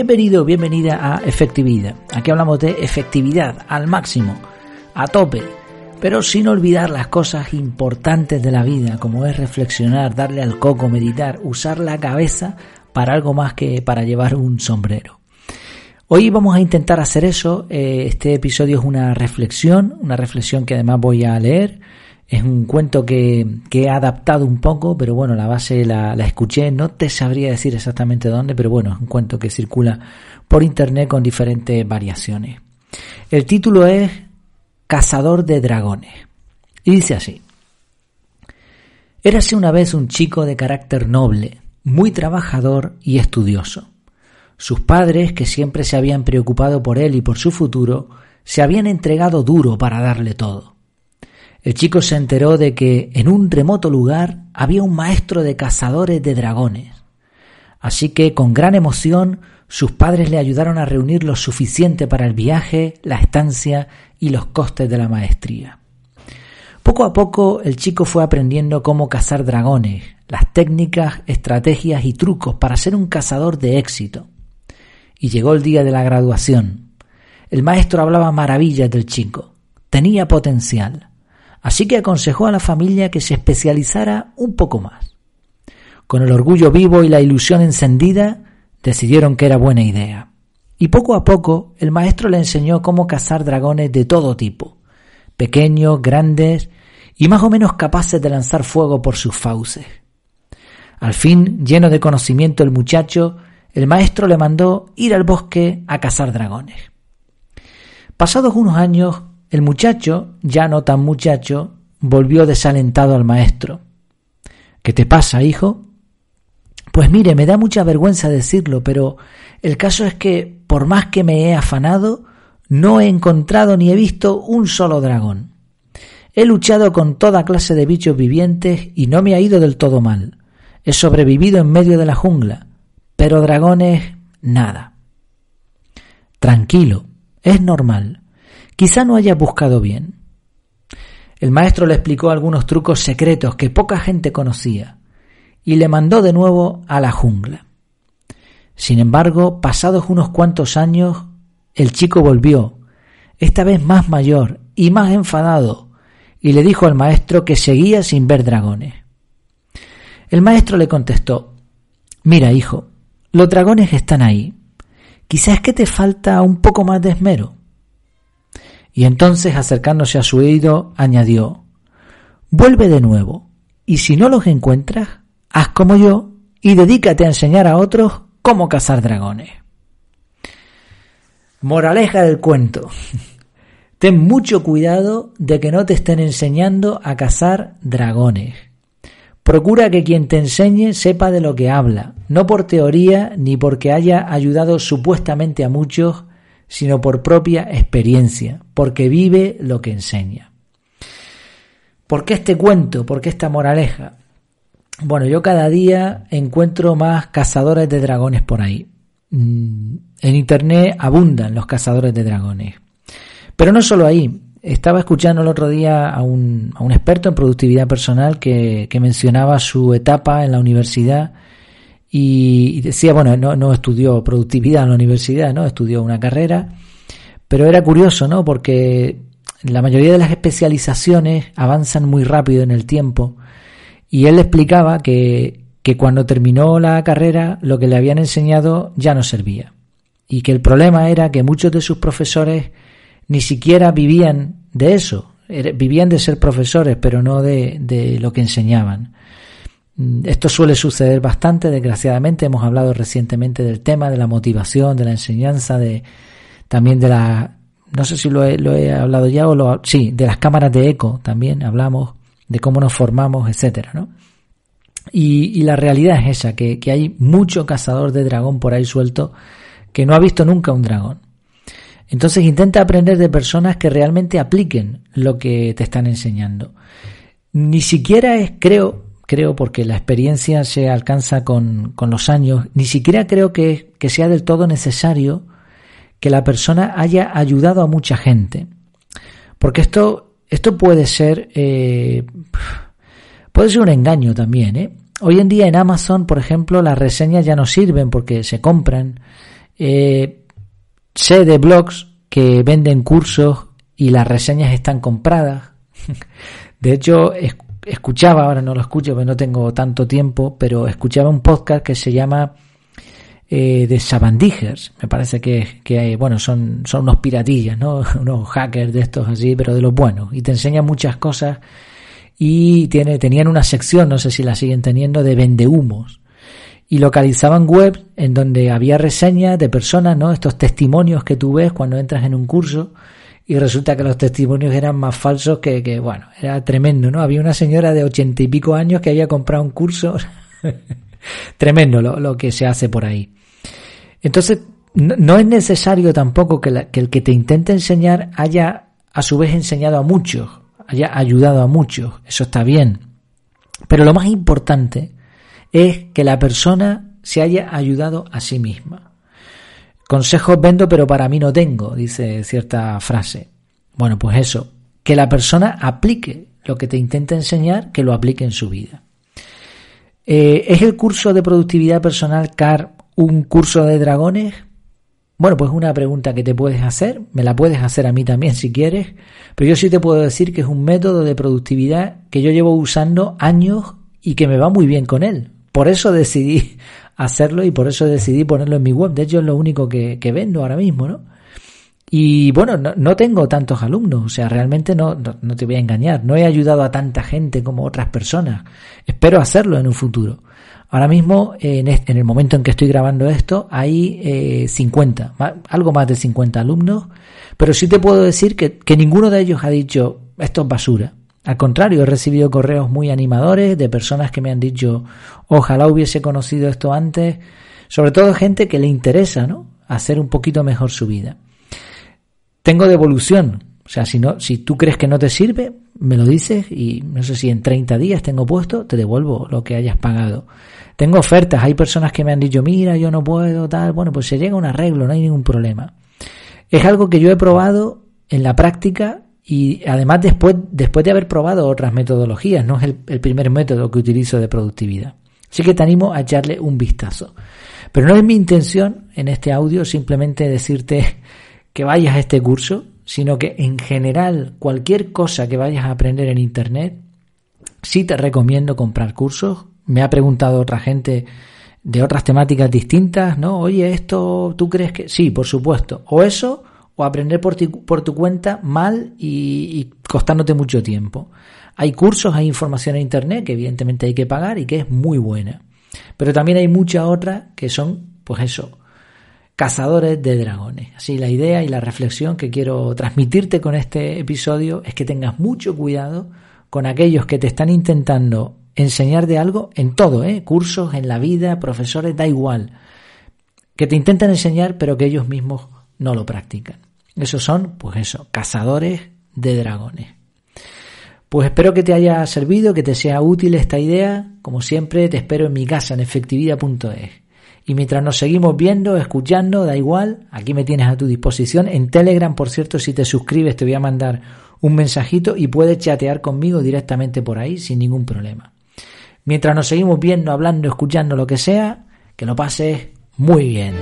Bienvenido, bienvenida a Efectividad. Aquí hablamos de efectividad al máximo, a tope, pero sin olvidar las cosas importantes de la vida, como es reflexionar, darle al coco, meditar, usar la cabeza para algo más que para llevar un sombrero. Hoy vamos a intentar hacer eso. Eh, este episodio es una reflexión, una reflexión que además voy a leer es un cuento que, he adaptado un poco, pero bueno, la base la, la, escuché, no te sabría decir exactamente dónde, pero bueno, es un cuento que circula por internet con diferentes variaciones. El título es Cazador de Dragones. Y dice así. Érase una vez un chico de carácter noble, muy trabajador y estudioso. Sus padres, que siempre se habían preocupado por él y por su futuro, se habían entregado duro para darle todo. El chico se enteró de que en un remoto lugar había un maestro de cazadores de dragones. Así que con gran emoción sus padres le ayudaron a reunir lo suficiente para el viaje, la estancia y los costes de la maestría. Poco a poco el chico fue aprendiendo cómo cazar dragones, las técnicas, estrategias y trucos para ser un cazador de éxito. Y llegó el día de la graduación. El maestro hablaba maravillas del chico. Tenía potencial así que aconsejó a la familia que se especializara un poco más. Con el orgullo vivo y la ilusión encendida, decidieron que era buena idea. Y poco a poco el maestro le enseñó cómo cazar dragones de todo tipo, pequeños, grandes y más o menos capaces de lanzar fuego por sus fauces. Al fin, lleno de conocimiento el muchacho, el maestro le mandó ir al bosque a cazar dragones. Pasados unos años, el muchacho, ya no tan muchacho, volvió desalentado al maestro. ¿Qué te pasa, hijo? Pues mire, me da mucha vergüenza decirlo, pero el caso es que, por más que me he afanado, no he encontrado ni he visto un solo dragón. He luchado con toda clase de bichos vivientes y no me ha ido del todo mal. He sobrevivido en medio de la jungla, pero dragones nada. Tranquilo, es normal. Quizá no haya buscado bien. El maestro le explicó algunos trucos secretos que poca gente conocía y le mandó de nuevo a la jungla. Sin embargo, pasados unos cuantos años, el chico volvió, esta vez más mayor y más enfadado, y le dijo al maestro que seguía sin ver dragones. El maestro le contestó Mira, hijo, los dragones están ahí. Quizás que te falta un poco más de esmero. Y entonces, acercándose a su oído, añadió Vuelve de nuevo, y si no los encuentras, haz como yo y dedícate a enseñar a otros cómo cazar dragones. Moraleja del cuento. Ten mucho cuidado de que no te estén enseñando a cazar dragones. Procura que quien te enseñe sepa de lo que habla, no por teoría ni porque haya ayudado supuestamente a muchos, sino por propia experiencia, porque vive lo que enseña. ¿Por qué este cuento? ¿Por qué esta moraleja? Bueno, yo cada día encuentro más cazadores de dragones por ahí. Mm, en Internet abundan los cazadores de dragones. Pero no solo ahí. Estaba escuchando el otro día a un, a un experto en productividad personal que, que mencionaba su etapa en la universidad y decía, bueno, no, no estudió productividad en la universidad, ¿no? Estudió una carrera, pero era curioso, ¿no? Porque la mayoría de las especializaciones avanzan muy rápido en el tiempo y él explicaba que, que cuando terminó la carrera lo que le habían enseñado ya no servía y que el problema era que muchos de sus profesores ni siquiera vivían de eso, vivían de ser profesores, pero no de, de lo que enseñaban. Mm, esto suele suceder bastante, desgraciadamente. Hemos hablado recientemente del tema de la motivación, de la enseñanza, de también de la, no sé si lo he, hablado ya o lo, sí, de las cámaras de eco también hablamos de cómo nos formamos, etcétera, ¿no? Y, la realidad es esa, que, que hay mucho cazador de dragón por ahí suelto que no ha visto nunca un dragón. Entonces intenta aprender de personas que realmente apliquen lo que te están enseñando. Ni siquiera es, creo, creo, porque la experiencia se alcanza con, con los años, ni siquiera creo que, que, sea del todo necesario que la persona haya ayudado a mucha gente. Porque esto, esto puede ser, eh, puede ser un engaño también, ¿eh? Hoy en día en Amazon, por ejemplo, las reseñas ya no sirven porque se compran Eh, sé de blogs que venden cursos y las reseñas están compradas. De hecho, escuchaba, ahora no lo escucho porque no tengo tanto tiempo, pero escuchaba un podcast que se llama eh, de Sabandijers, me parece que, que hay, bueno, son, son unos piratillas, ¿no? unos hackers de estos así, pero de los buenos, y te enseñan muchas cosas y tiene, tenían una sección, no sé si la siguen teniendo, de vendehumos y localizaban web en donde había reseñas de personas, ¿no? Estos testimonios que tú ves cuando entras en un curso y resulta que los testimonios eran más falsos que, que bueno, era tremendo, ¿no? Había una señora de ochenta y pico años que había comprado un curso, tremendo lo, lo, que se hace por ahí. Entonces, no, es necesario tampoco que, que el que te intente enseñar haya a su vez enseñado a muchos, haya ayudado a muchos, eso está bien. Pero lo más importante es que la persona se haya ayudado a sí misma. Consejos vendo, pero para mí no tengo, dice cierta frase. Bueno, pues eso, que la persona aplique lo que te intenta enseñar, que lo aplique en su vida. Eh, ¿Es el curso de productividad personal CAR un curso de dragones? Bueno, pues una pregunta que te puedes hacer, me la puedes hacer a mí también si quieres, pero yo sí te puedo decir que es un método de productividad que yo llevo usando años y que me va muy bien con él. Por eso decidí hacerlo y por eso decidí ponerlo en mi web. De hecho, es lo único que, vendo ahora mismo, ¿no? Y bueno, no, tengo tantos alumnos, o sea, realmente no, no, te voy a engañar, no he ayudado a tanta gente como otras personas. Espero hacerlo en un futuro. Ahora mismo, en, en el momento en que estoy grabando esto, hay eh, 50, algo más de 50 alumnos, pero sí te puedo decir que ninguno de ellos ha dicho, esto es basura. Al contrario, he recibido correos muy animadores de personas que me han dicho, ojalá hubiese conocido esto antes, sobre todo gente que le interesa, ¿no? Hacer un poquito mejor su vida. Tengo devolución, o sea, si no, si tú crees que no te sirve, me lo dices y no sé si en 30 días tengo puesto, te devuelvo lo que hayas pagado. Tengo ofertas, hay personas que me han dicho, mira, yo no puedo, tal, bueno, pues se llega a un arreglo, no hay ningún problema. Es algo que yo he probado en la práctica y además después, después de haber probado otras metodologías, no es el, el primer método que utilizo de productividad. Así que te animo a echarle un vistazo. Pero no es mi intención en este audio simplemente decirte que vayas a este curso, sino que en general cualquier cosa que vayas a aprender en Internet, sí te recomiendo comprar cursos me ha preguntado otra gente de otras temáticas distintas, ¿no? Oye, esto, ¿tú crees que...? Sí, por supuesto. O eso, o aprender por, por tu cuenta mal y, y, costándote mucho tiempo. Hay cursos, hay información en Internet que evidentemente hay que pagar y que es muy buena. Pero también hay muchas otras que son, pues eso, cazadores de dragones. Así la idea y la reflexión que quiero transmitirte con este episodio es que tengas mucho cuidado con aquellos que te están intentando enseñar de algo en todo, ¿eh? cursos, en la vida, profesores, da igual. Que te intentan enseñar pero que ellos mismos no lo practican. Esos son, pues eso, cazadores de dragones. Pues espero que te haya servido, que te sea útil esta idea. Como siempre, te espero en mi casa en efectividad.es. Y mientras nos seguimos viendo, escuchando, da igual, aquí me tienes a tu disposición. En Telegram, por cierto, si te suscribes te voy a mandar un mensajito y puedes chatear conmigo directamente por ahí sin ningún problema. Mientras nos seguimos viendo, hablando, escuchando lo que sea, que lo pases muy bien.